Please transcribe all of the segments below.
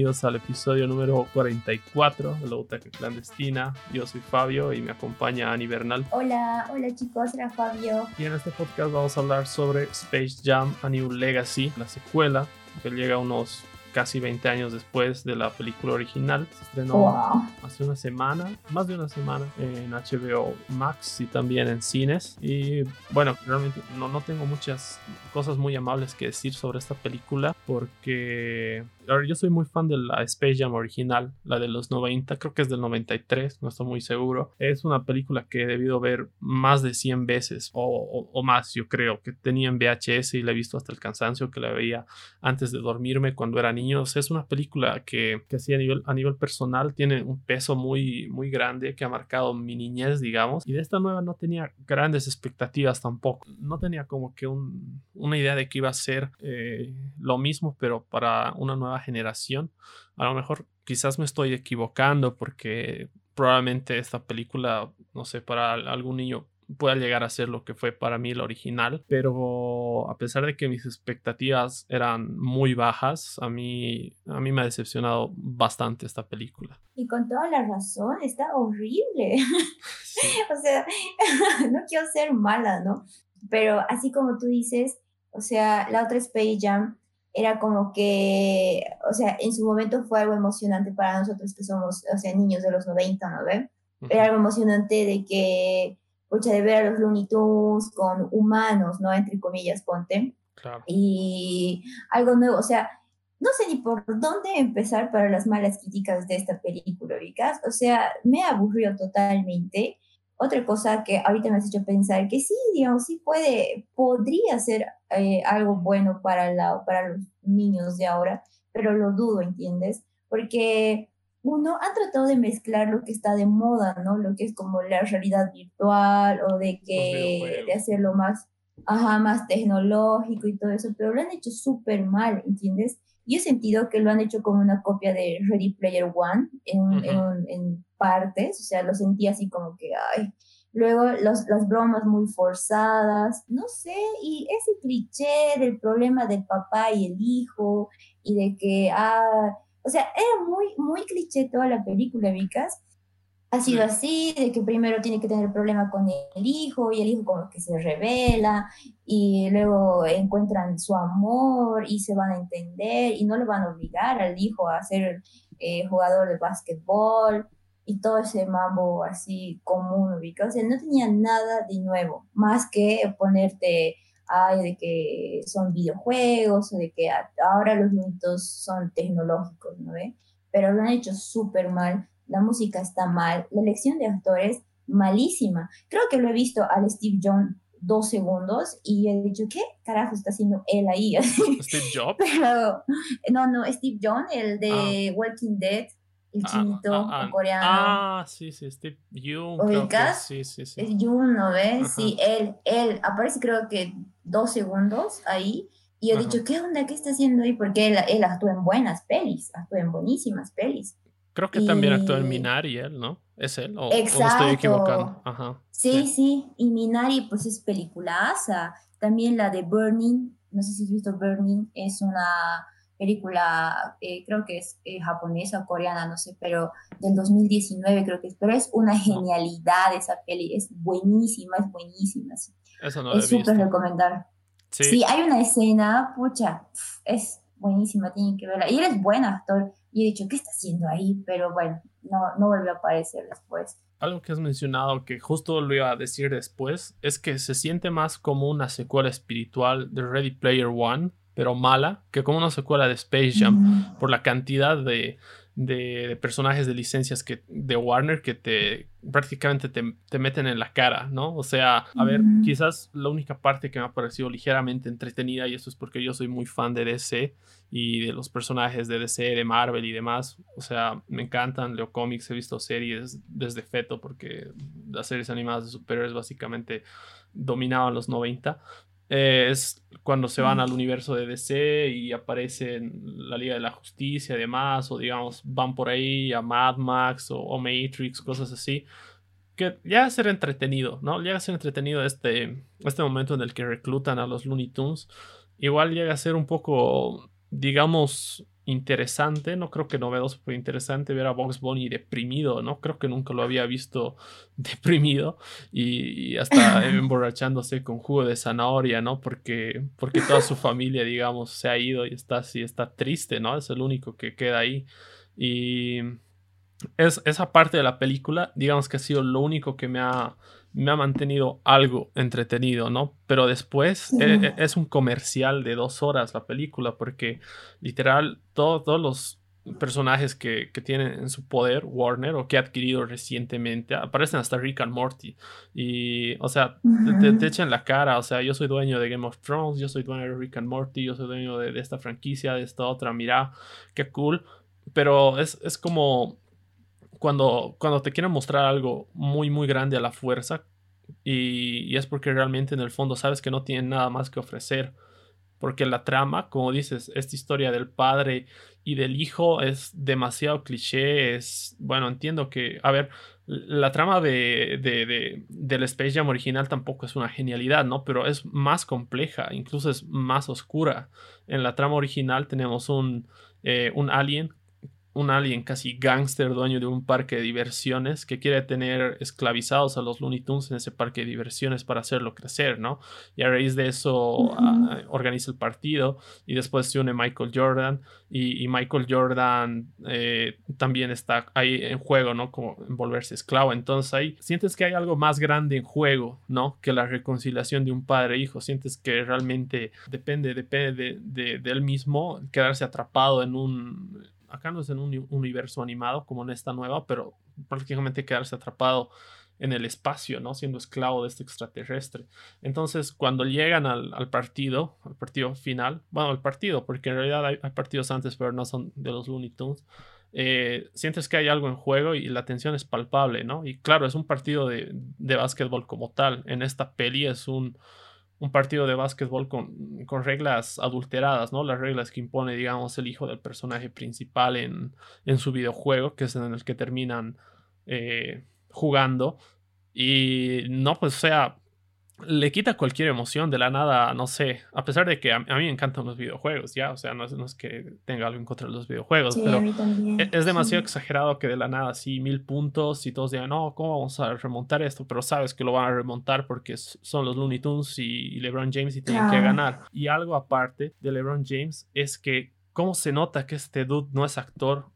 bienvenidos al episodio número 44 de la Butaca Clandestina. Yo soy Fabio y me acompaña Ani Bernal. Hola, hola chicos, era Fabio. Y en este podcast vamos a hablar sobre Space Jam A New Legacy, la secuela que llega unos casi 20 años después de la película original. Se estrenó hace una semana, más de una semana, en HBO Max y también en cines. Y bueno, realmente no, no tengo muchas cosas muy amables que decir sobre esta película porque yo soy muy fan de la Space Jam original, la de los 90, creo que es del 93, no estoy muy seguro. Es una película que he debido ver más de 100 veces o, más, yo creo, que tenía en VHS y la he visto hasta el cansancio, que la veía antes de dormirme cuando era niño. Es una película que, que a nivel, a nivel personal tiene un peso muy, muy grande que ha marcado mi niñez, digamos. Y de esta nueva no tenía grandes expectativas tampoco. No tenía como que una idea de que iba a ser eh, lo mismo, pero para una nueva generación. A lo mejor quizás me estoy equivocando porque probablemente esta película, no sé, para algún niño pueda llegar a ser lo que fue para mí la original, pero a pesar de que mis expectativas eran muy bajas, a mí, a mí me ha decepcionado bastante esta película. Y con toda la razón, está horrible. o sea, no quiero ser mala, ¿no? Pero así como tú dices, o sea, la otra Space Jam era como que, o sea, en su momento fue algo emocionante para nosotros que somos, o sea, niños de los 90, ¿no ve? Era algo emocionante de que, pucha, de ver a los Looney Tunes con humanos, ¿no? Entre comillas, ponte. Claro. Y algo nuevo, o sea, no sé ni por dónde empezar para las malas críticas de esta película, ¿ubicas? O sea, me aburrió totalmente. Otra cosa que ahorita me has hecho pensar que sí, digamos, sí puede, podría ser eh, algo bueno para, la, para los niños de ahora, pero lo dudo, ¿entiendes? Porque uno ha tratado de mezclar lo que está de moda, ¿no? Lo que es como la realidad virtual o de que de hacerlo más, ajá, más tecnológico y todo eso, pero lo han hecho súper mal, ¿entiendes? Y he sentido que lo han hecho como una copia de Ready Player One en, en, en partes, o sea, lo sentí así como que, ay, luego los, las bromas muy forzadas, no sé, y ese cliché del problema del papá y el hijo, y de que, ah, o sea, era muy, muy cliché toda la película, Vicas. Ha sido así, de que primero tiene que tener problema con el hijo y el hijo como que se revela y luego encuentran su amor y se van a entender y no le van a obligar al hijo a ser eh, jugador de básquetbol y todo ese mambo así común, ubicado. O sea, no tenía nada de nuevo, más que ponerte, ay, de que son videojuegos, o de que ahora los minutos son tecnológicos, ¿no ve? Pero lo han hecho súper mal, la música está mal, la elección de actores malísima. Creo que lo he visto al Steve Jobs dos segundos y he dicho, ¿qué carajo está haciendo él ahí? ¿Steve Jobs? no, no, Steve Jobs, el de ah. Walking Dead el ah, chinito ah, ah, coreano. Ah, sí, sí, Steve Young. ¿Ubicas? Sí, sí, sí. Es Yoon, ¿no ves? Sí, él, él aparece creo que dos segundos ahí. Y he dicho, ¿qué onda? ¿Qué está haciendo ahí? Porque él, él actúa en buenas pelis, actúa en buenísimas pelis. Creo que también actúa en Minari él, ¿no? ¿Es él? ¿O, Exacto. estoy equivocando? Ajá. Sí, sí, Y Minari, pues es peliculaza. También la de Burning, no sé si has visto Burning, es una película, eh, creo que es eh, japonesa o coreana, no sé, pero del 2019 creo que es, pero es una genialidad esa peli, es buenísima, es buenísima. Eso no es súper recomendar. Sí. sí. hay una escena, pucha, es buenísima, tienen que verla. Y él es buen actor, y he dicho, ¿qué está haciendo ahí? Pero bueno, no, no volvió a aparecer después. Algo que has mencionado que justo lo iba a decir después es que se siente más como una secuela espiritual de Ready Player One pero mala, que como una secuela de Space Jam, por la cantidad de, de, personajes de licencias que, de Warner que te prácticamente te, meten en la cara, ¿no? O sea, a ver, quizás la única parte que me ha parecido ligeramente entretenida, y esto es porque yo soy muy fan de DC y de los personajes de DC, de Marvel y demás, o sea, me encantan, leo cómics, he visto series desde feto porque las series animadas de superhéroes básicamente dominaban los 90, eh, es cuando se van al universo de DC y aparecen la Liga de la Justicia y demás, o digamos, van por ahí a Mad Max o, Matrix, cosas así. Que llega a ser entretenido, ¿no? Llega a ser entretenido este, este momento en el que reclutan a los Looney Tunes. Igual llega a ser un poco, digamos, interesante, no creo que novedoso, pero interesante ver a Box Bunny deprimido, ¿no? Creo que nunca lo había visto deprimido y, hasta emborrachándose con jugo de zanahoria, ¿no? Porque, porque toda su familia, digamos, se ha ido y está así, está triste, ¿no? Es el único que queda ahí. Y es, esa parte de la película, digamos que ha sido lo único que me ha me ha mantenido algo entretenido, ¿no? Pero después e, e, es, un comercial de dos horas la película, porque literal todos los personajes que, que, tienen en su poder Warner o que ha adquirido recientemente aparecen hasta Rick and Morty. Y o sea te, echan la cara o sea yo soy dueño de Game of Thrones yo soy dueño de Rick and Morty yo soy dueño de, esta franquicia de esta otra mira qué cool. Pero es, es como cuando, cuando te quieren mostrar algo muy, muy grande a la fuerza, y, es porque realmente en el fondo sabes que no tienen nada más que ofrecer. Porque la trama, como dices, esta historia del padre y del hijo es demasiado cliché. Es, bueno, entiendo que, a ver, la trama de, de, del Space Jam original tampoco es una genialidad, ¿no? Pero es más compleja, incluso es más oscura. En la trama original tenemos un, eh, un alien un alien casi gángster dueño de un parque de diversiones que quiere tener esclavizados a los Looney Tunes en ese parque de diversiones para hacerlo crecer, ¿no? Y a raíz de eso ah, organiza el partido y después se une Michael Jordan y, Michael Jordan eh, también está ahí en juego, ¿no? Como volverse esclavo. Entonces ahí sientes que hay algo más grande en juego, ¿no? Que la reconciliación de un padre e hijo. Sientes que realmente depende, depende de, de él mismo quedarse atrapado en un acá no es en un universo animado como en esta nueva, pero prácticamente quedarse atrapado en el espacio, ¿no? Siendo esclavo de este extraterrestre. Entonces, cuando llegan al, partido, al partido final, bueno, al partido, porque en realidad hay, partidos antes, pero no son de los Looney Tunes, eh, sientes que hay algo en juego y la tensión es palpable, ¿no? Y claro, es un partido de, de básquetbol como tal. En esta peli es un, un partido de básquetbol con, con, reglas adulteradas, ¿no? Las reglas que impone, digamos, el hijo del personaje principal en, en su videojuego, que es en el que terminan eh, jugando. Y no, pues, o sea, le quita cualquier emoción de la nada, no sé, a pesar de que a, mí me encantan los videojuegos, ya, o sea, no es, que tenga algo en contra de los videojuegos, pero e, es, demasiado exagerado que de la nada así mil puntos y todos digan, no, ¿cómo vamos a remontar esto? Pero sabes que lo van a remontar porque son los Looney Tunes y, LeBron James y tienen que ganar. Y algo aparte de LeBron James es que cómo se nota que este dude no es actor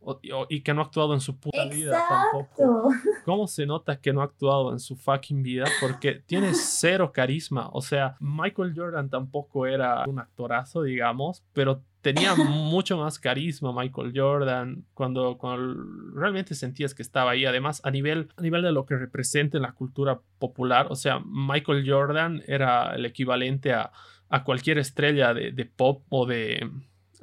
y que no ha actuado en su puta vida tampoco. ¿Cómo se nota que no ha actuado en su fucking vida? Porque tiene cero carisma. O sea, Michael Jordan tampoco era un actorazo, digamos, pero tenía mucho más carisma Michael Jordan cuando, cuando realmente sentías que estaba ahí. Además, a nivel, a nivel de lo que representa en la cultura popular, o sea, Michael Jordan era el equivalente a, a cualquier estrella de pop o de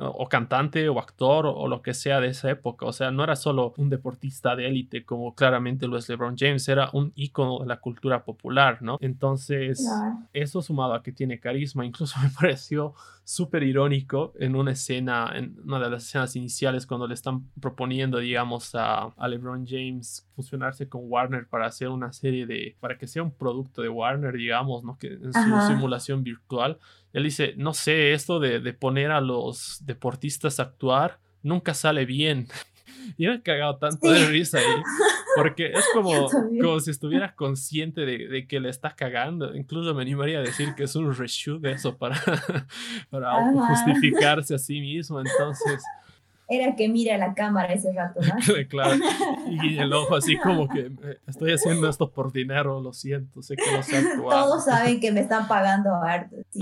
o cantante o actor o, lo que sea de esa época. O sea, no era solo un deportista de élite como claramente lo es LeBron James, era un ícono de la cultura popular, ¿no? Entonces, eso sumado a que tiene carisma, incluso me pareció súper irónico en una escena, en una de las escenas iniciales cuando le están proponiendo, digamos, a, a LeBron James fusionarse con Warner para hacer una serie de, para que sea un producto de Warner, digamos, ¿no? Que en su simulación virtual él dice, no sé, esto de, poner a los deportistas a actuar nunca sale bien. y me he cagado tanto de risa ahí. Porque es como, como si estuviera consciente de, que le está cagando. Incluso me animaría a decir que es un reshoot de eso para, para justificarse a sí mismo. Entonces, era que mira la cámara ese rato, ¿no? claro. Y el ojo así como que eh, estoy haciendo esto por dinero, lo siento, sé que no sé actuar. Todos saben que me están pagando harto. Sí.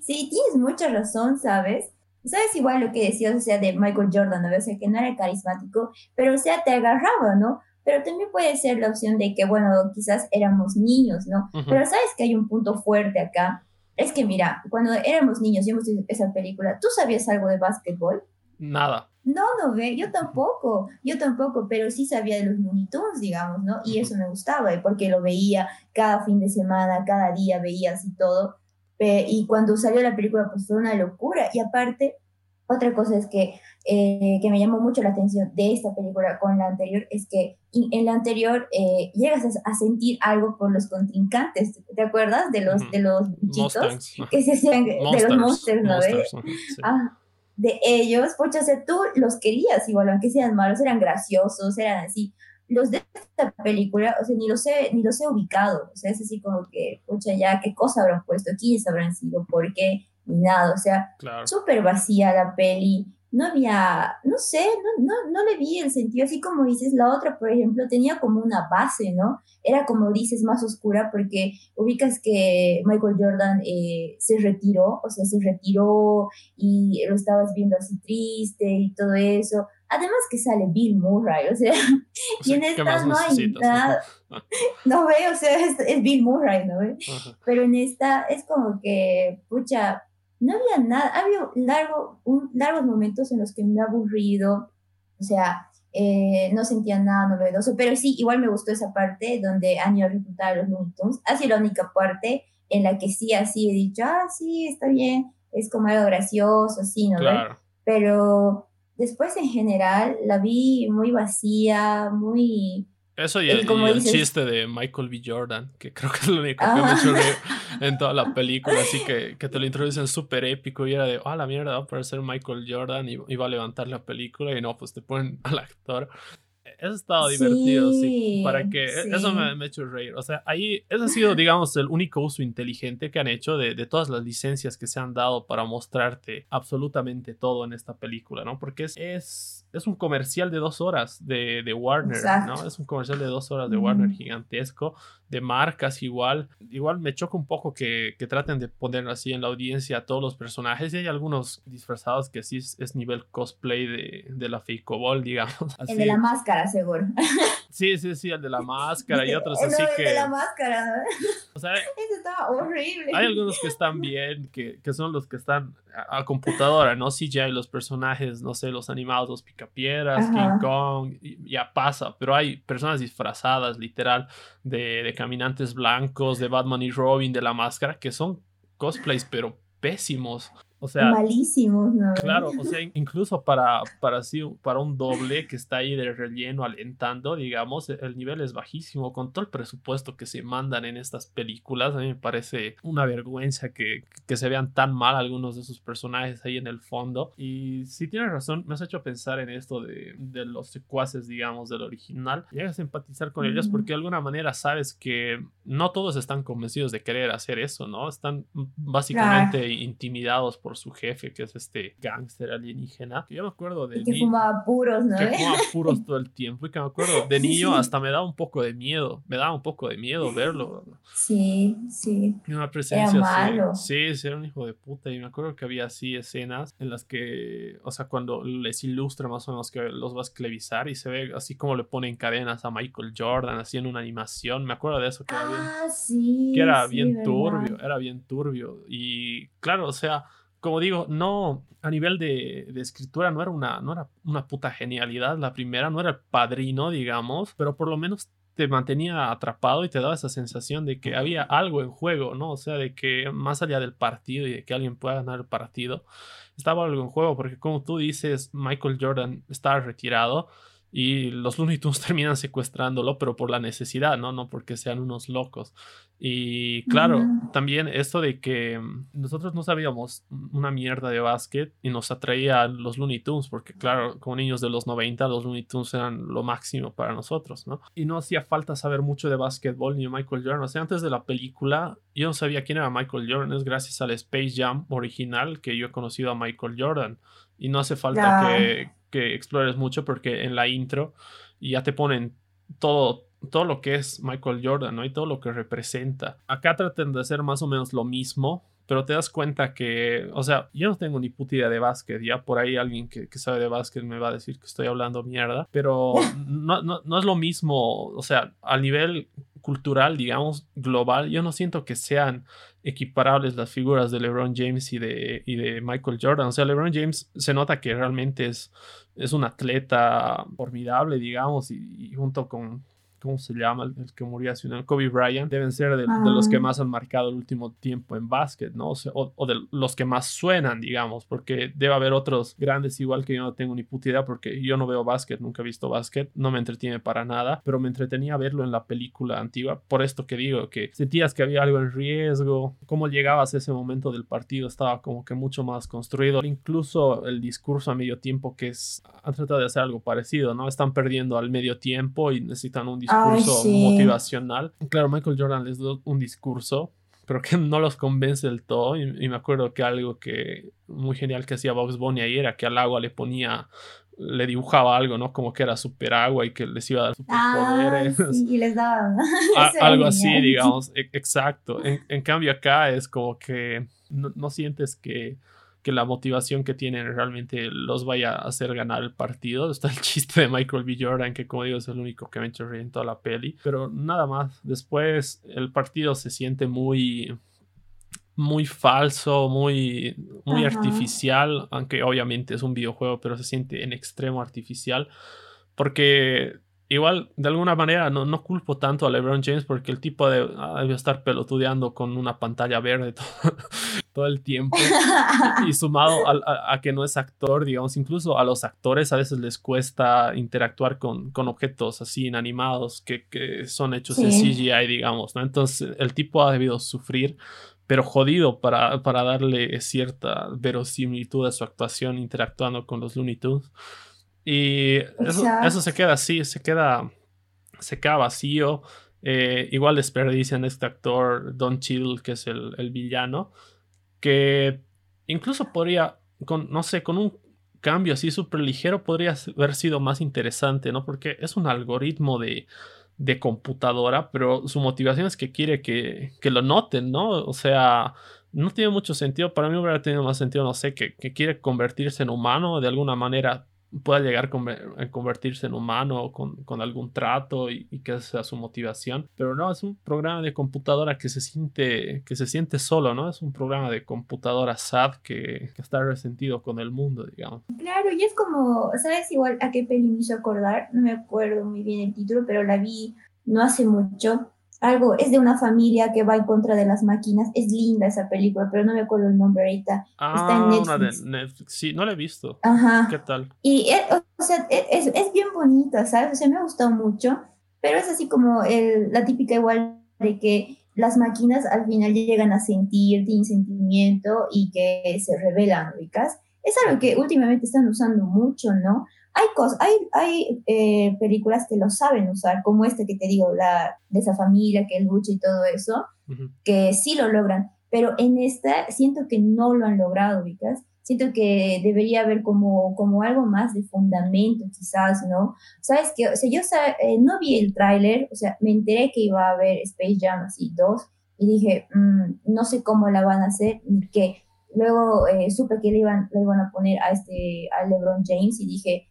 sí, tienes mucha razón, ¿sabes? ¿Sabes igual lo que decías, o sea, de Michael Jordan, ¿no? O sea, que no era carismático, pero o sea, te agarraba, ¿no? Pero también puede ser la opción de que, bueno, quizás éramos niños, ¿no? Pero sabes que hay un punto fuerte acá. Es que mira, cuando éramos niños y vimos esa película, ¿tú sabías algo de básquetbol? Nada. No, no ve, yo tampoco, yo tampoco, pero sí sabía de los Looney digamos, ¿no? Y eso me gustaba, porque lo veía cada fin de semana, cada día veía así todo. Y cuando salió la película, pues fue una locura. Y aparte, otra cosa es que, eh, que me llamó mucho la atención de esta película con la anterior, es que en la anterior eh, llegas a, sentir algo por los contrincantes, ¿te acuerdas? De los, de los bichitos que se hacían, de los monsters, ¿no? Ah, de ellos, pucha, o sea, tú los querías igual, aunque sean malos, eran graciosos, eran así. Los de esta película, o sea, ni los he, ni los he ubicado, o sea, es así como que, pucha, ya, ¿qué cosa habrán puesto? ¿Quiénes habrán sido? ¿Por qué? Ni nada, o sea, súper vacía la peli no había, no sé, no, no, no le vi el sentido, así como dices, la otra, por ejemplo, tenía como una base, ¿no? Era como dices, más oscura porque ubicas que Michael Jordan eh, se retiró, o sea, se retiró y lo estabas viendo así triste y todo eso. Además que sale Bill Murray, o sea, y en esta no hay nada. No ve, o sea, es, Bill Murray, ¿no ve? Pero en esta es como que, pucha, no había nada, había largo, un, largos momentos en los que me he aburrido, o sea, eh, no sentía nada novedoso, pero sí, igual me gustó esa parte donde han ido a los Looney Tunes, ha sido la única parte en la que sí, así he dicho, ah, sí, está bien, es como algo gracioso, así, ¿no? Claro. Pero después en general la vi muy vacía, muy eso y, el, chiste de Michael B. Jordan, que creo que es lo único que me he hecho en toda la película, así que, que te lo introducen súper épico y era de, ah, la mierda, va a aparecer Michael Jordan y, y va a levantar la película y no, pues te ponen al actor eso estado divertido, sí. Para que e, eso me, me, ha hecho reír. O sea, ahí, ese ha sido, digamos, el único uso inteligente que han hecho de, de, todas las licencias que se han dado para mostrarte absolutamente todo en esta película, ¿no? Porque es, es, es un comercial de dos horas de, de Warner, ¿no? Es un comercial de dos horas de Warner gigantesco, de marcas igual. Igual me choca un poco que, que, traten de poner así en la audiencia a todos los personajes y hay algunos disfrazados que sí es, nivel cosplay de, de la Fake Ball, digamos. El de la máscara, seguro. Sí, sí, sí, el de la máscara y otros así que... El de la máscara. O sea, Eso estaba horrible. Hay algunos que están bien, que, que son los que están a, computadora, ¿no? CGI, los personajes, no sé, los animados, los picapiedras, King Kong, ya pasa, pero hay personas disfrazadas, literal, de, de caminantes blancos, de Batman y Robin, de la máscara, que son cosplays, pero pésimos. O sea, malísimos, ¿no? Claro, o sea, incluso para, para, para un doble que está ahí de relleno alentando, digamos, el nivel es bajísimo. Con todo el presupuesto que se mandan en estas películas, a mí me parece una vergüenza que, que se vean tan mal algunos de sus personajes ahí en el fondo. Y si tienes razón, me has hecho pensar en esto de, de los secuaces, digamos, del original. Llegas a empatizar con ellos porque de alguna manera sabes que no todos están convencidos de querer hacer eso, ¿no? Están básicamente intimidados por su jefe, que es este gángster alienígena. Que yo me acuerdo de. que fumaba puros, ¿no? Que fumaba puros todo el tiempo. Y que me acuerdo de niño hasta me daba un poco de miedo. Me daba un poco de miedo verlo. Sí, sí. Una presencia era Sí, sí, era un hijo de puta. Y me acuerdo que había así escenas en las que, o sea, cuando les ilustra más o menos que los va a esclavizar y se ve así como le ponen cadenas a Michael Jordan, así en una animación. Me acuerdo de eso que era bien. Ah, sí. Que era bien turbio, era bien turbio. Y claro, o sea como digo, no, a nivel de, escritura no era, una, no era una puta genialidad. La primera no era el padrino, digamos, pero por lo menos te mantenía atrapado y te daba esa sensación de que había algo en juego, ¿no? O sea, de que más allá del partido y de que alguien pueda ganar el partido, estaba algo en juego, porque como tú dices, Michael Jordan estaba retirado y los Looney Tunes terminan secuestrándolo, pero por la necesidad, ¿no? No porque sean unos locos. Y claro, también esto de que mm, nosotros no sabíamos una mierda de básquet y nos atraía los Looney Tunes, porque claro, como niños de los 90, los Looney Tunes eran lo máximo para nosotros, ¿no? Y no hacía falta saber mucho de básquetbol ni de Michael Jordan. O sea, antes de la película, yo no sabía quién era Michael Jordan. Es gracias al Space Jam original que yo he conocido a Michael Jordan. Y no hace falta que, que explores mucho porque en la intro ya te ponen todo todo lo que es Michael Jordan, ¿no? Y todo lo que representa. Acá tratan de hacer más o menos lo mismo, pero te das cuenta que, o sea, yo no tengo ni puta idea de básquet, ya por ahí alguien que, sabe de básquet me va a decir que estoy hablando mierda, pero no, no, no es lo mismo, o sea, a nivel cultural, digamos, global, yo no siento que sean equiparables las figuras de LeBron James y de, y de Michael Jordan. O sea, LeBron James se nota que realmente es, es un atleta formidable, digamos, y junto con, ¿cómo se llama? El, que murió hace un año, Kobe Bryant, deben ser de, los que ah. más han marcado el último tiempo en básquet, ¿no? O, de los que más suenan, digamos, porque debe haber otros grandes igual que yo no tengo ni puta idea porque yo no veo básquet, nunca he visto básquet, no me entretiene para nada, pero me entretenía verlo en la película antigua, por esto que digo, que sentías que había algo en riesgo, cómo llegabas a ese momento del partido estaba como que mucho más construido, incluso el discurso a medio tiempo que es, han tratado de hacer algo parecido, ¿no? Están perdiendo al medio tiempo y necesitan un discurso motivacional. Claro, Michael Jordan les dio un discurso pero que no los convence del todo. Y, me acuerdo que algo que muy genial que hacía Box Bunny ahí era que al agua le ponía, le dibujaba algo, ¿no? Como que era super agua y que les iba a dar superpoderes. Ah, sí, y les daba. algo así, digamos. E, exacto. En, cambio acá es como que no sientes que que la motivación que tienen realmente los vaya a hacer ganar el partido. Está el chiste de Michael B. Jordan, que como digo es el único que me ha hecho reír en toda la peli. Pero nada más, después el partido se siente muy muy falso, muy, muy artificial, aunque obviamente es un videojuego, pero se siente en extremo artificial, porque igual, de alguna manera, no, no culpo tanto a LeBron James porque el tipo ah, debe estar pelotudeando con una pantalla verde todo, el tiempo. y sumado a, que no es actor, digamos, incluso a los actores a veces les cuesta interactuar con, con objetos así inanimados que, que son hechos en CGI, digamos, ¿no? Entonces, el tipo ha debido sufrir pero jodido para, para darle cierta verosimilitud a su actuación interactuando con los Looney Tunes. Y eso, se queda así, se queda, se queda vacío. Eh, igual desperdician este actor Don Chill, que es el, el, villano, que incluso podría, con, no sé, con un cambio así súper ligero, podría haber sido más interesante, ¿no? Porque es un algoritmo de, de computadora, pero su motivación es que quiere que, que, lo noten, ¿no? O sea, no tiene mucho sentido. Para mí hubiera tenido más sentido, no sé, que, que quiere convertirse en humano de alguna manera pueda llegar a convertirse en humano con, con algún trato y, que sea su motivación. Pero no, es un programa de computadora que se siente, que se siente solo, ¿no? Es un programa de computadora sad que, que está resentido con el mundo, digamos. Claro, y es como, ¿sabes igual a qué peli me hizo acordar? No me acuerdo muy bien el título, pero la vi no hace mucho algo, es de una familia que va en contra de las máquinas. Es linda esa película, pero no me acuerdo el nombre ahorita. Está en Netflix. Ah, una de Netflix. Sí, no la he visto. Ajá. ¿Qué tal? Y, o sea, es, es, bien bonita, ¿sabes? O sea, me ha gustado mucho, pero es así como el, la típica igual de que las máquinas al final llegan a sentir, sentimiento y que se revelan, ubicas. Es algo que últimamente están usando mucho, ¿no? Hay cosas, hay, hay eh, películas que lo saben usar, como este que te digo, la de esa familia que lucha y todo eso, que sí lo logran, pero en esta siento que no lo han logrado, ubicas. Siento que debería haber como, como algo más de fundamento, quizás, ¿no? Sabes que, o sea, yo eh, no vi el tráiler, o sea, me enteré que iba a haber Space Jam así dos, y dije, mm, no sé cómo la van a hacer, ni qué. Luego eh, supe que le iban, le iban a poner a este, a LeBron James, y dije,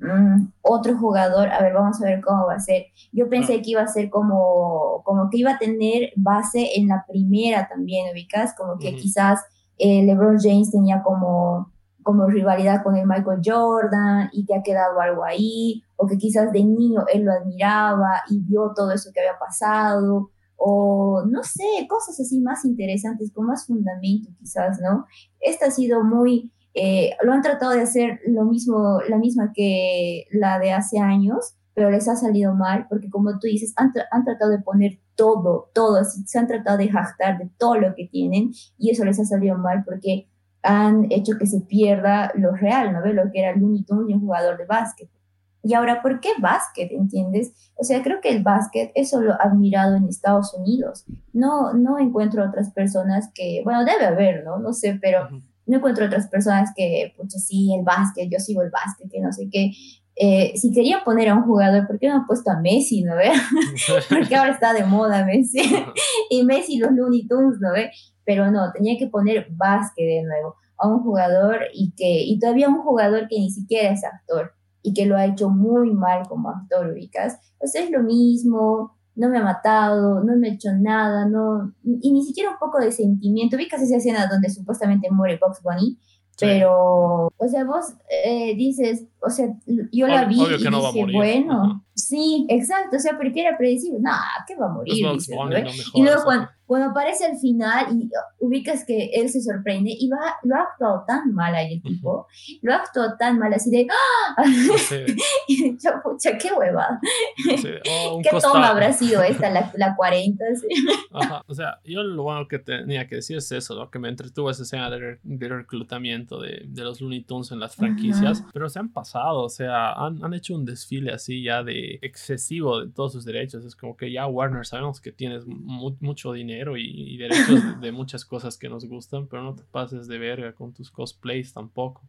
Mm, otro jugador, a ver, vamos a ver cómo va a ser. Yo pensé que iba a ser como, como que iba a tener base en la primera también, ubicas, como que quizás eh, LeBron James tenía como, como rivalidad con el Michael Jordan y que ha quedado algo ahí, o que quizás de niño él lo admiraba y vio todo eso que había pasado, o no sé, cosas así más interesantes, con más fundamento quizás, ¿no? Esta ha sido muy eh, lo han tratado de hacer lo mismo, la misma que la de hace años, pero les ha salido mal, porque como tú dices, han, han tratado de poner todo, todo, se han tratado de jactar de todo lo que tienen y eso les ha salido mal porque han hecho que se pierda lo real, ¿no? Lo que era el un jugador de básquet. Y ahora, ¿por qué básquet? ¿Entiendes? O sea, creo que el básquet es solo admirado en Estados Unidos. No, no encuentro otras personas que, bueno, debe haber, ¿no? No sé, pero no encuentro otras personas que, pues sí, el básquet, yo sigo el básquet, que no sé qué. Eh, si quería poner a un jugador, ¿por qué no han puesto a Messi, no ve? Porque ahora está de moda Messi. y Messi los Looney Tunes, ¿no ve? Pero no, tenía que poner básquet de nuevo a un jugador y que y todavía un jugador que ni siquiera es actor y que lo ha hecho muy mal como actor, ubicas. O sea, es lo mismo, no me ha matado, no me ha hecho nada, no, y ni siquiera un poco de sentimiento. Vi casi esa escena donde supuestamente muere Box Bunny, pero, o sea, vos eh, dices, o sea, yo la vi y dije, bueno, Sí, exacto, o sea, porque era predecible, nah, que va a morir. y luego cuando, cuando, aparece al final y ubicas que él se sorprende y va, lo ha actuado tan mal ahí el tipo, lo ha actuado tan mal así de, ¡ah! Sí. yo, pucha, qué hueva. Oh, ¿Qué toma habrá sido esta, la, la 40? Ajá. O sea, yo lo bueno que tenía que decir es eso, lo que me entretuvo esa escena de, de reclutamiento de, de, los Looney Tunes en las franquicias, pero se han pasado, o sea, han, han hecho un desfile así ya de excesivo de todos sus derechos. Es como que ya Warner sabemos que tienes mucho dinero y, derechos de, muchas cosas que nos gustan, pero no te pases de verga con tus cosplays tampoco.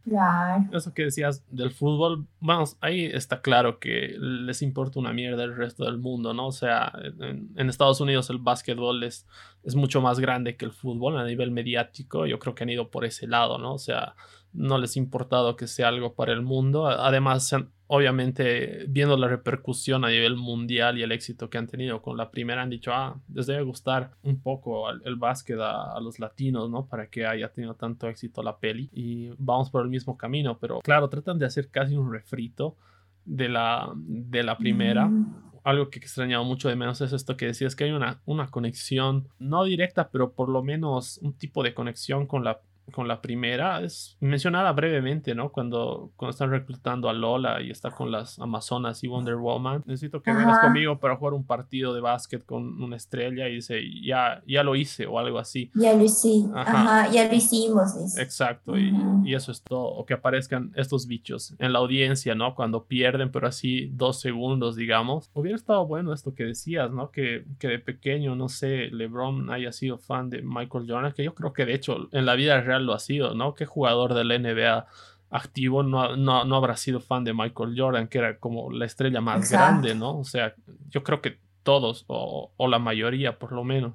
Eso que decías del fútbol, vamos, ahí está claro que les importa una mierda el resto del mundo, ¿no? O sea, en, en Estados Unidos el básquetbol es, es mucho más grande que el fútbol a nivel mediático. Yo creo que han ido por ese lado, ¿no? O sea, no les ha importado que sea algo para el mundo. Además, obviamente, viendo la repercusión a nivel mundial y el éxito que han tenido con la primera, han dicho, ah, les debe gustar un poco el, básquet a, los latinos, ¿no? Para que haya tenido tanto éxito la peli. Y vamos por el mismo camino, pero claro, tratan de hacer casi un refrito de la, de la primera. Mm. algo que he extrañado mucho de menos es esto que decías que hay una, una conexión, no directa, pero por lo menos un tipo de conexión con la, con la primera es mencionada brevemente, ¿no? Cuando, cuando están reclutando a Lola y está con las Amazonas y Wonder Woman. Necesito que vengas conmigo para jugar un partido de básquet con una estrella y dice, ya, ya lo hice o algo así. Ya lo hice, Ajá. ya lo hicimos. Exacto, y, y, eso es todo. O que aparezcan estos bichos en la audiencia, ¿no? Cuando pierden, pero así dos segundos, digamos. Hubiera estado bueno esto que decías, ¿no? Que, que de pequeño, no sé, LeBron haya sido fan de Michael Jordan, que yo creo que de hecho en la vida real lo ha sido, ¿no? ¿Qué jugador de la NBA activo no, no, habrá sido fan de Michael Jordan, que era como la estrella más grande, ¿no? O sea, yo creo que todos, o, la mayoría por lo menos.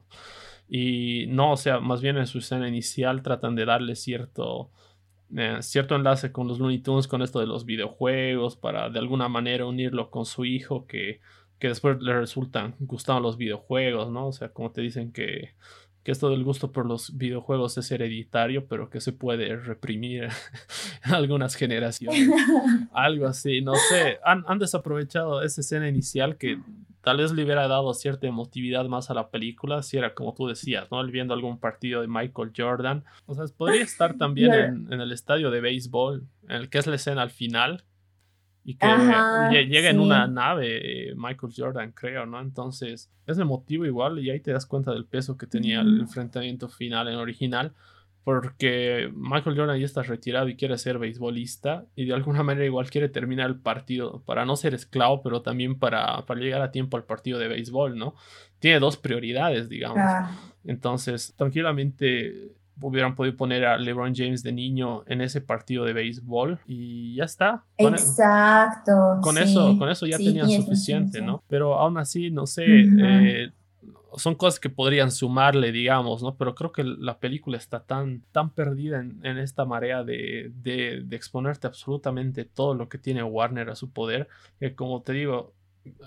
Y no, o sea, más bien en su escena inicial tratan de darle cierto, eh, cierto enlace con los Looney Tunes, con esto de los videojuegos, para de alguna manera unirlo con su hijo, que, que después le resultan gustando los videojuegos, ¿no? O sea, como te dicen que que esto del gusto por los videojuegos es hereditario, pero que se puede reprimir en algunas generaciones. Algo así, no sé. Han, desaprovechado esa escena inicial que tal vez le hubiera dado cierta emotividad más a la película, si era como tú decías, ¿no? Viendo algún partido de Michael Jordan. O sea, podría estar también en, en el estadio de béisbol, en el que es la escena al final, y que llega en una nave eh, Michael Jordan, creo, ¿no? Entonces es motivo igual y ahí te das cuenta del peso que tenía el enfrentamiento final en original, porque Michael Jordan ya está retirado y quiere ser beisbolista y de alguna manera igual quiere terminar el partido para no ser esclavo, pero también para, para llegar a tiempo al partido de béisbol, ¿no? Tiene dos prioridades, digamos. Entonces, tranquilamente hubieran podido poner a LeBron James de niño en ese partido de béisbol y ya está. E- Exacto. Con eso, con eso ya tenían suficiente, ¿no? Pero aún así, no sé, eh, son cosas que podrían sumarle, digamos, ¿no? Pero creo que la película está tan, tan perdida en, esta marea de, de, de exponerte absolutamente todo lo que tiene Warner a su poder, que como te digo,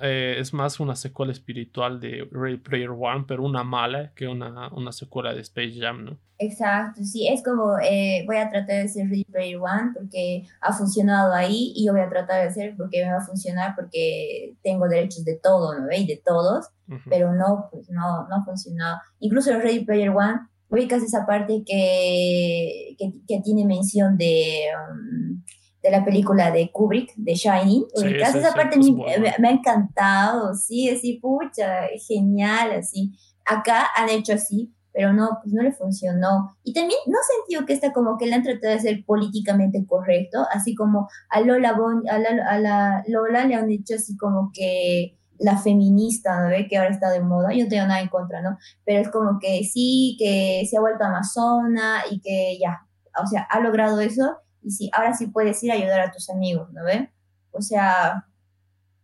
eh, es más una secuela espiritual de Ready Player One, pero una mala que una, una secuela de Space Jam, ¿no? Exacto, sí, es como eh, voy a tratar de hacer Ready Player One porque ha funcionado ahí y yo voy a tratar de hacer porque me va a funcionar porque tengo derechos de todo, ¿no veis? De todos, pero no, pues no, no ha funcionado. Incluso en Ready Player One, ubicas esa parte que, que, que tiene mención de... Um, de la película de Kubrick, de Shining. esa parte me, ha encantado, sí, así, pucha, genial, así. Acá han hecho así, pero no, pues no le funcionó. Y también no sentido que está como que le han tratado de ser políticamente correcto, así como a Lola, bon, a, la, Lola le han dicho así como que la feminista, ¿no ve? Que ahora está de moda, yo no tengo nada en contra, ¿no? Pero es como que sí, que se ha vuelto amazona y que ya, o sea, ha logrado eso y sí, ahora sí puedes ir a ayudar a tus amigos, ¿no ven? O sea,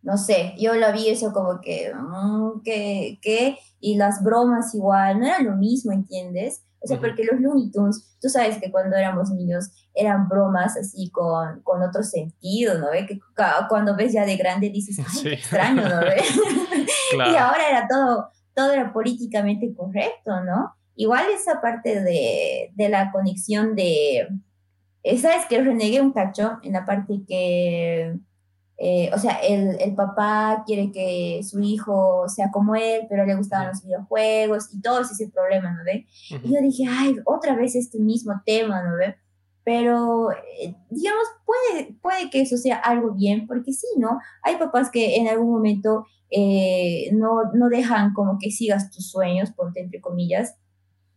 no sé, yo lo vi eso como que, mm, que, que, y las bromas igual, no era lo mismo, ¿entiendes? O sea, porque los Looney Tunes, tú sabes que cuando éramos niños eran bromas así con, con otro sentido, ¿no ve? Que cuando ves ya de grande dices, ay, qué extraño, ¿no ve? y ahora era todo, todo era políticamente correcto, ¿no? Igual esa parte de, de la conexión de, ¿Sabes que renegué un cacho en la parte que, eh, o sea, el, el, papá quiere que su hijo sea como él, pero le gustaban los videojuegos y todo ese es el problema, ¿no ve? Y yo dije, ay, otra vez este mismo tema, ¿no ve? Pero, eh, digamos, puede, puede que eso sea algo bien, porque sí, ¿no? Hay papás que en algún momento eh, no, no dejan como que sigas tus sueños, ponte entre comillas,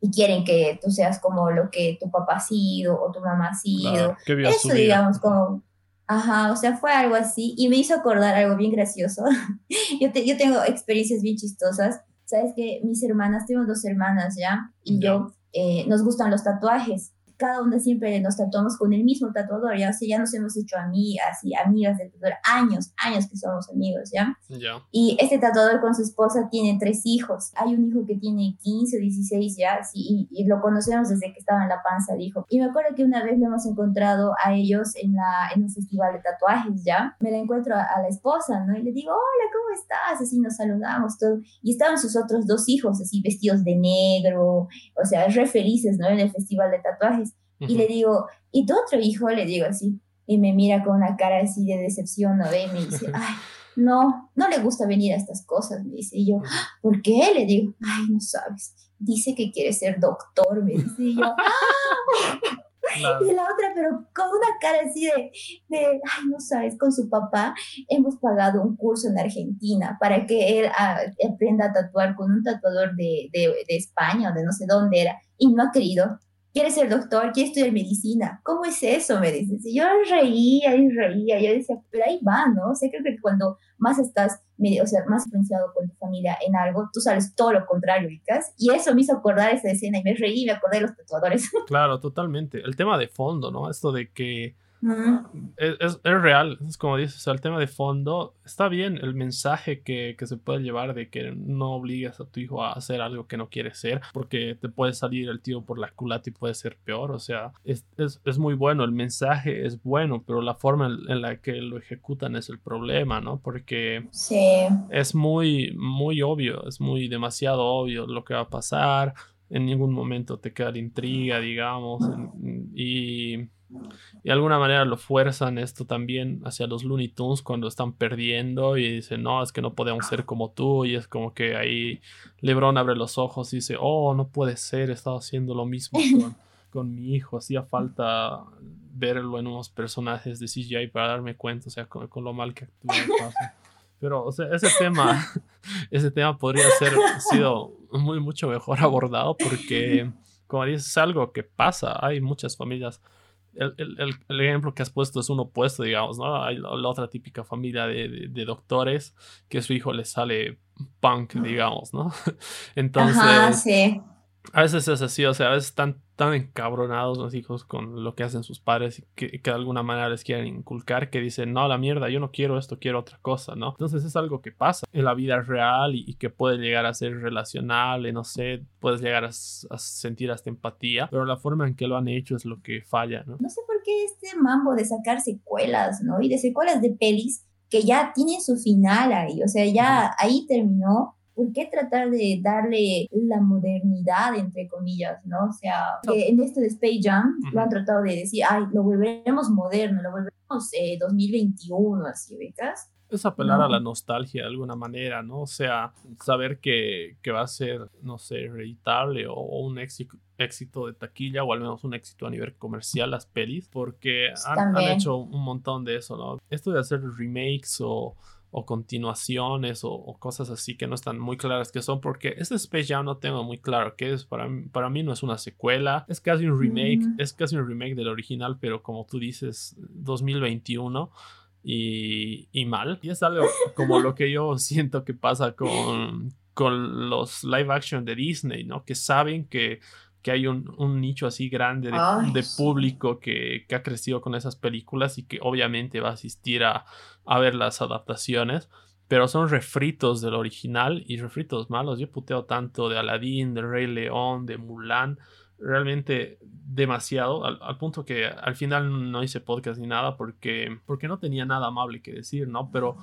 y quieren que tú seas como lo que tu papá ha sido o tu mamá ha sido. Eso, digamos, como Ajá, o sea, fue algo así y me hizo acordar algo bien gracioso. yo, yo tengo experiencias bien chistosas. Sabes que mis hermanas, tengo dos hermanas ya, y yo eh, nos gustan los tatuajes cada una siempre nos tatuamos con el mismo tatuador, ya, o sea, ya nos hemos hecho amigas y amigas del tatuador, años, años que somos amigos, ¿ya? Y este tatuador con su esposa tiene tres hijos, hay un hijo que tiene 15 o 16 ya, sí, y, lo conocemos desde que estaba en la panza, dijo. Y me acuerdo que una vez lo hemos encontrado a ellos en, la, en un festival de tatuajes, ¿ya? Me la encuentro a, la esposa, ¿no? Y le digo, hola, ¿cómo estás? Así nos saludamos, todo. Y estaban sus otros dos hijos, así vestidos de negro, o sea, re felices, ¿no? En el festival de tatuajes. Y le digo, ¿y tu otro hijo? Le digo así. Y me mira con una cara así de decepción, ¿no ve? Y me dice, ay, no, no le gusta venir a estas cosas, me dice. Y yo, ¿por qué? Le digo, ay, no sabes. Dice que quiere ser doctor, me dice. Y yo, ¡ah! Y la otra, pero con una cara así de, de, ay, no sabes, con su papá hemos pagado un curso en Argentina para que él ah, aprenda a tatuar con un tatuador de, de, de España o de no sé dónde era, y no ha querido ¿quieres ser doctor? ¿Quieres estudiar medicina? ¿Cómo es eso? Me dices. Y yo reía y reía. Yo decía, pero ahí va, ¿no? O sea, creo que cuando más estás, o sea, más influenciado con tu familia en algo, tú sabes todo lo contrario, ¿ubicas? Y eso me hizo acordar esa escena y me reí y me acordé de los tatuadores. Claro, totalmente. El tema de fondo, ¿no? Esto de que es, es, real, es como dices, el tema de fondo está bien, el mensaje que, que, se puede llevar de que no obligues a tu hijo a hacer algo que no quiere ser, porque te puede salir el tío por la culata y puede ser peor, o sea, es, es muy bueno, el mensaje es bueno, pero la forma en, la que lo ejecutan es el problema, ¿no? Porque es muy, muy obvio, es muy demasiado obvio lo que va a pasar, en ningún momento te queda la intriga, digamos, y y de alguna manera lo fuerzan esto también hacia los Looney Tunes cuando están perdiendo y dicen, no, es que no podemos ser como tú. Y es como que ahí Lebron abre los ojos y dice, oh, no puede ser, he estado haciendo lo mismo con, mi hijo. Hacía falta verlo en unos personajes de CGI para darme cuenta, o sea, con, lo mal que actúa. Pero, o sea, ese tema, ese tema podría ser sido muy, mucho mejor abordado porque, como dices, es algo que pasa. Hay muchas familias el, el, ejemplo que has puesto es un opuesto, digamos, ¿no? Hay la, otra típica familia de, de, doctores que su hijo le sale punk, digamos, ¿no? Entonces, sí. A veces es así, o sea, a veces están tan encabronados los hijos con lo que hacen sus padres y que, que, de alguna manera les quieren inculcar que dicen, no, la mierda, yo no quiero esto, quiero otra cosa, ¿no? Entonces es algo que pasa en la vida real y, que puede llegar a ser relacionable, no sé, puedes llegar a, sentir hasta empatía, pero la forma en que lo han hecho es lo que falla, ¿no? No sé por qué este mambo de sacar secuelas, ¿no? Y de secuelas de pelis que ya tienen su final ahí, o sea, ya ahí terminó ¿por qué tratar de darle la modernidad, entre comillas, ¿no? O sea, en este de Space Jam lo han tratado de decir, ay, lo volveremos moderno, lo volveremos eh, 2021, así, ¿becas? Es apelar a la nostalgia de alguna manera, ¿no? O sea, saber que, que va a ser, no sé, reeditable o, un éxito, éxito de taquilla o al menos un éxito a nivel comercial las pelis, porque han, han hecho un montón de eso, ¿no? Esto de hacer remakes o o continuaciones o, cosas así que no están muy claras que son porque este Space Jam no tengo muy claro qué es para mí, para mí no es una secuela es casi un remake mm. es casi un remake del original pero como tú dices 2021 y, y mal y es algo como lo que yo siento que pasa con con los live action de Disney no que saben que que hay un, nicho así grande de, público que, ha crecido con esas películas y que obviamente va a asistir a, ver las adaptaciones. Pero son refritos del original y refritos malos. Yo puteo tanto de Aladdin, de Rey León, de Mulan. Realmente demasiado. Al, punto que al final no hice podcast ni nada porque, porque no tenía nada amable que decir, ¿no? Pero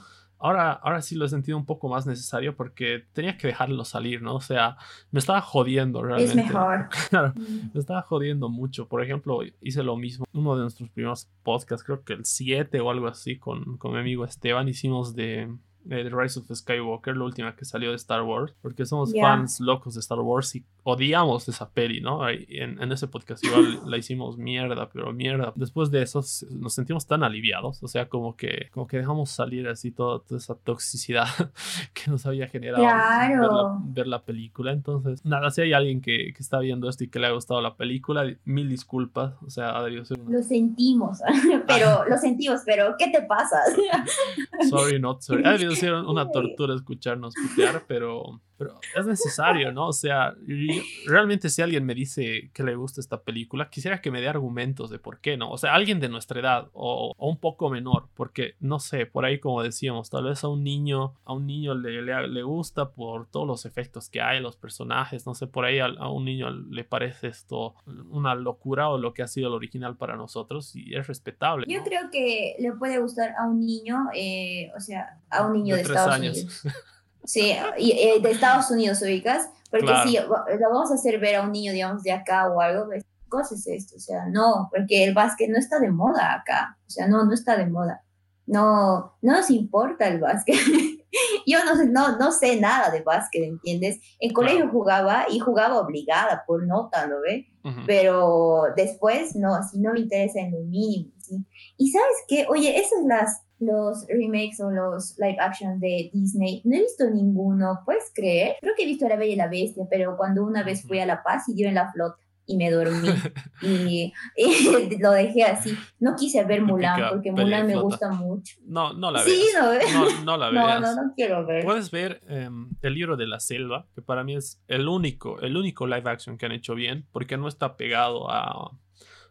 Ahora, ahora sí lo he sentido un poco más necesario porque tenía que dejarlo salir, ¿no? O sea, me estaba jodiendo realmente. Es mejor. Claro, mm. me estaba jodiendo mucho. Por ejemplo, hice lo mismo. Uno de nuestros primeros podcasts, creo que el 7 o algo así, con, con mi amigo Esteban, hicimos de The Rise of Skywalker, la última que salió de Star Wars, porque somos fans locos de Star Wars y odiamos esa peli, ¿no? En, en, ese podcast igual la hicimos mierda, pero mierda. Después de eso nos sentimos tan aliviados, o sea, como que, como que dejamos salir así toda, esa toxicidad que nos había generado ver, la, película. Entonces, nada, si hay alguien que, que, está viendo esto y que le ha gustado la película, mil disculpas, o sea, ser Lo sentimos, pero lo sentimos, pero ¿qué te pasa? sorry, not sorry. Ha debido ser una tortura escucharnos putear, pero pero es necesario, ¿no? O sea, realmente si alguien me dice que le gusta esta película, quisiera que me dé argumentos de por qué, ¿no? O sea, alguien de nuestra edad o, un poco menor, porque no sé, por ahí como decíamos, tal vez a un niño, a un niño le, le, gusta por todos los efectos que hay, los personajes, no sé, por ahí a, un niño le parece esto una locura o lo que ha sido el original para nosotros y es respetable. Yo creo que le puede gustar a un niño, eh, o sea, a un niño de, Estados Unidos. Sí, y, eh, de Estados Unidos, ubicas, porque si lo vamos a hacer ver a un niño, digamos, de acá o algo, ¿qué cosa es esto? O sea, no, porque el básquet no está de moda acá, o sea, no, no está de moda. No, no nos importa el básquet. Yo no, no, no sé nada de básquet, ¿entiendes? En colegio jugaba y jugaba obligada por nota, ¿lo ve? Pero después, no, así no me interesa en lo mínimo, ¿sí? Y sabes qué, oye, esas las los remakes o los live action de Disney. No he visto ninguno, ¿puedes creer? Creo que he visto La Bella y la Bestia, pero cuando una vez fui a La Paz y dio en la flota y me dormí y, lo dejé así. No quise ver Mulan porque Mulan me gusta mucho. No, no la veas. Sí, no, no, la veas. No, no, quiero ver. Puedes ver em, el libro de la selva, que para mí es el único, el único live action que han hecho bien, porque no está pegado a,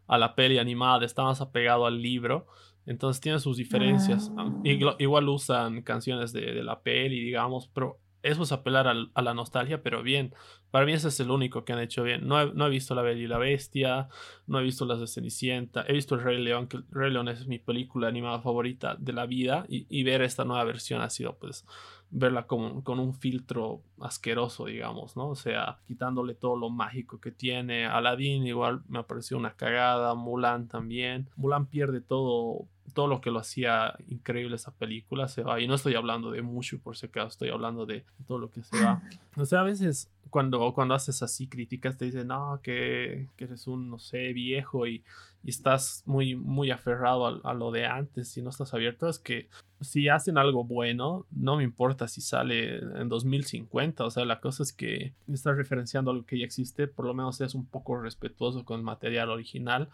a la peli animada, está más apegado al libro. Entonces tiene sus diferencias. Ah. Igual, usan canciones de, la peli, digamos, pero eso es apelar a la nostalgia, pero bien. Para mí ese es el único que han hecho bien. No he, no he, visto La Bella y la Bestia, no he visto las de Cenicienta, he visto El Rey León, que El Rey León es mi película animada favorita de la vida, y, y ver esta nueva versión ha sido pues verla con, con, un filtro asqueroso, digamos, ¿no? O sea, quitándole todo lo mágico que tiene. Aladdin igual me pareció una cagada, Mulan también. Mulan pierde todo, todo lo que lo hacía increíble esa película, se va. Y no estoy hablando de mucho, por si acaso, estoy hablando de todo lo que se va. O sea, a veces cuando, cuando haces así críticas te dicen, no, que, que eres un, no sé, viejo y, y estás muy, muy aferrado a, a, lo de antes y no estás abierto. Es que si hacen algo bueno, no me importa si sale en 2050. O sea, la cosa es que estás referenciando algo que ya existe, por lo menos seas un poco respetuoso con el material original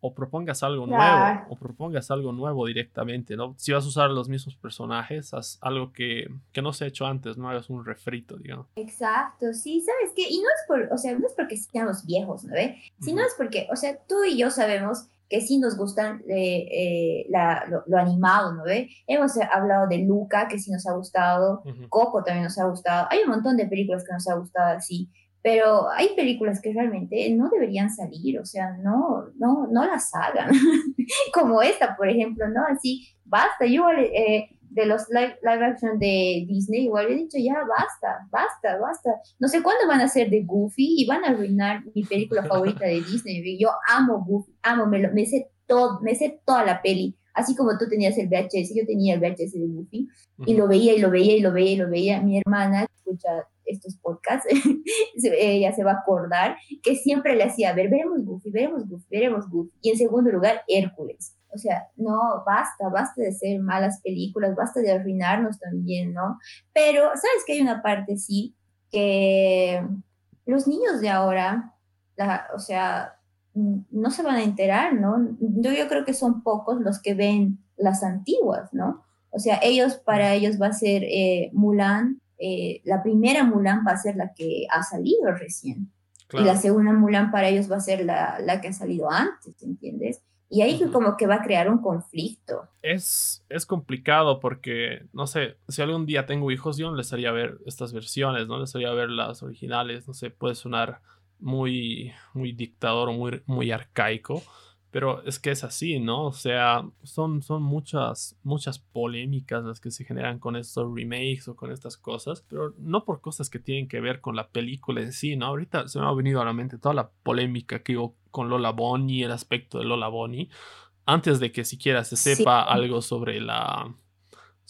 o propongas algo nuevo, o propongas algo nuevo directamente, ¿no? Si vas a usar los mismos personajes, haz algo que, que no se ha hecho antes, no hagas un refrito, digamos. Exacto, sí, ¿sabes qué? Y no es por, o sea, no es porque seamos viejos, ¿no ve? Sino es porque, o sea, tú y yo sabemos que sí nos gustan eh, eh, la, lo, animado, ¿no ve? Hemos hablado de Luca, que sí nos ha gustado, Coco también nos ha gustado, hay un montón de películas que nos ha gustado así, pero hay películas que realmente no deberían salir, o sea, no, no, no las hagan, como esta, por ejemplo, ¿no? Así, basta, yo eh, de los live, live, action de Disney, igual he dicho, ya basta, basta, basta. No sé cuándo van a ser de Goofy y van a arruinar mi película favorita de Disney. Yo amo Goofy, amo, me, me sé todo, me sé toda la peli. Así como tú tenías el VHS, yo tenía el VHS de Goofy y lo veía y lo veía y lo veía y lo veía. Mi hermana escucha estos podcasts, ella se va a acordar que siempre le hacía, ver, veremos Goofy, veremos Goofy, veremos Goofy. Y en segundo lugar, Hércules. O sea, no, basta, basta de ser malas películas, basta de arruinarnos también, ¿no? Pero, ¿sabes que hay una parte, sí, que los niños de ahora, o sea, no se van a enterar, ¿no? Yo, yo creo que son pocos los que ven las antiguas, ¿no? O sea, ellos, para ellos va a ser eh, Mulan, eh, la primera Mulan va a ser la que ha salido recién. Y la segunda Mulan para ellos va a ser la, la que ha salido antes, ¿entiendes? Y ahí como que va a crear un conflicto. Es, es complicado porque, no sé, si algún día tengo hijos, yo no les haría ver estas versiones, no les haría ver las originales, no sé, puede sonar muy, muy dictador o muy, muy arcaico, Pero es que es así, ¿no? O sea, son, son muchas, muchas polémicas las que se generan con estos remakes o con estas cosas, pero no por cosas que tienen que ver con la película en sí, ¿no? Ahorita se me ha venido a la mente toda la polémica que hubo con Lola Bonnie, el aspecto de Lola Bonnie, antes de que siquiera se sepa algo sobre la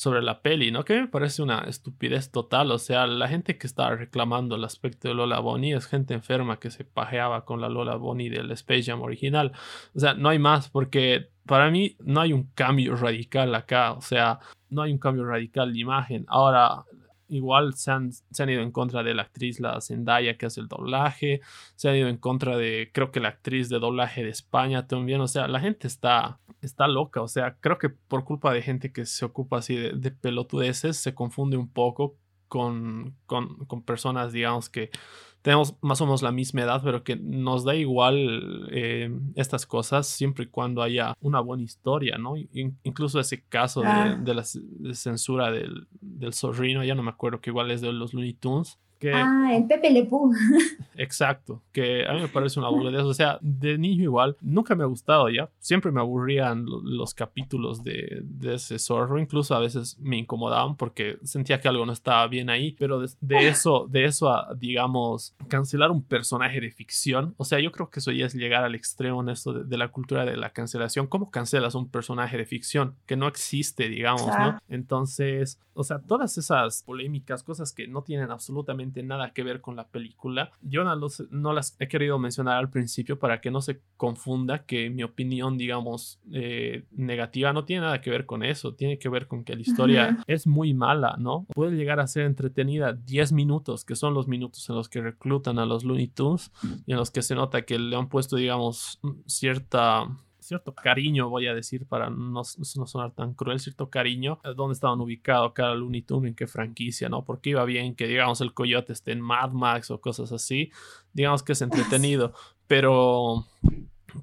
sobre la peli, ¿no? Que me parece una estupidez total. O sea, la gente que está reclamando el aspecto de Lola Bonnie es gente enferma que se pajeaba con la Lola Bonnie del Space Jam original. O sea, no hay más porque para mí no hay un cambio radical acá. O sea, no hay un cambio radical de imagen. Ahora, igual se han, se han, ido en contra de la actriz, la Zendaya, que hace el doblaje, se han ido en contra de, creo que la actriz de doblaje de España también, o sea, la gente está, está loca, o sea, creo que por culpa de gente que se ocupa así de, de pelotudeces, se confunde un poco con, con, con personas, digamos, que tenemos más o menos la misma edad, pero que nos da igual eh, estas cosas siempre y cuando haya una buena historia, ¿no? incluso ese caso de, ah. la censura del, del zorrino, ya no me acuerdo que igual es de los Looney Tunes, ah, el Pepe Le Exacto, que a mí me parece una boludez. O sea, de niño igual, nunca me ha gustado ya. Siempre me aburrían los capítulos de, de, ese zorro. Incluso a veces me incomodaban porque sentía que algo no estaba bien ahí. Pero de, eso, de eso a, digamos, cancelar un personaje de ficción. O sea, yo creo que eso ya es llegar al extremo en esto de, la cultura de la cancelación. ¿Cómo cancelas un personaje de ficción que no existe, digamos, ¿no? Entonces, o sea, todas esas polémicas, cosas que no tienen absolutamente nada que ver con la película, yo no, no las he querido mencionar al principio para que no se confunda que mi opinión, digamos, eh, negativa no tiene nada que ver con eso, tiene que ver con que la historia es muy mala, ¿no? Puede llegar a ser entretenida 10 minutos, que son los minutos en los que reclutan a los Looney Tunes y en los que se nota que le han puesto, digamos, cierta cierto cariño, voy a decir, para no, no sonar tan cruel, cierto cariño, eh, dónde estaban ubicados cada Looney Tunes, en qué franquicia, ¿no? Porque iba bien que, digamos, el coyote esté en Mad Max o cosas así, digamos que es entretenido, pero,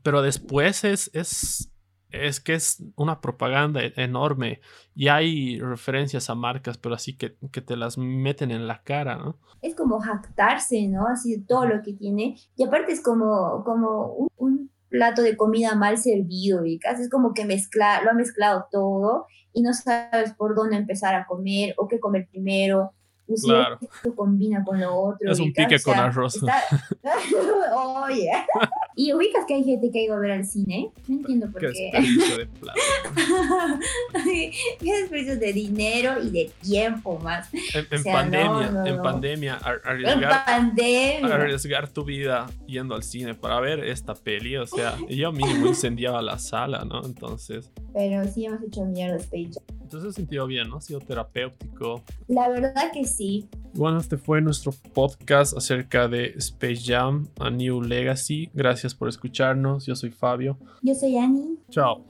pero después es, es, es que es una propaganda e-, enorme y hay referencias a marcas, pero así que, que, te las meten en la cara, ¿no? Es como jactarse, ¿no? Así de todo lo que tiene. Y aparte es como, como un plato de comida mal servido y casi es como que mezcla, lo ha mezclado todo y no sabes por dónde empezar a comer o qué comer primero claro. esto combina con lo otro. Es un pique con arroz. Oye. Y ubicas que hay gente que ha ido a ver al cine. No entiendo por qué. Qué desperdicio de plata. qué desperdicio de dinero y de tiempo más. En, pandemia, en pandemia, arriesgar, pandemia. arriesgar tu vida yendo al cine para ver esta peli. O sea, yo mismo incendiaba la sala, ¿no? Entonces. Pero sí hemos hecho mierda Stage. Entonces he sentido bien, ¿no? Ha sido terapéutico. La verdad que sí. Bueno, este fue nuestro podcast acerca de Space Jam, A New Legacy. Gracias por escucharnos. Yo soy Fabio. Yo soy Annie. Chao.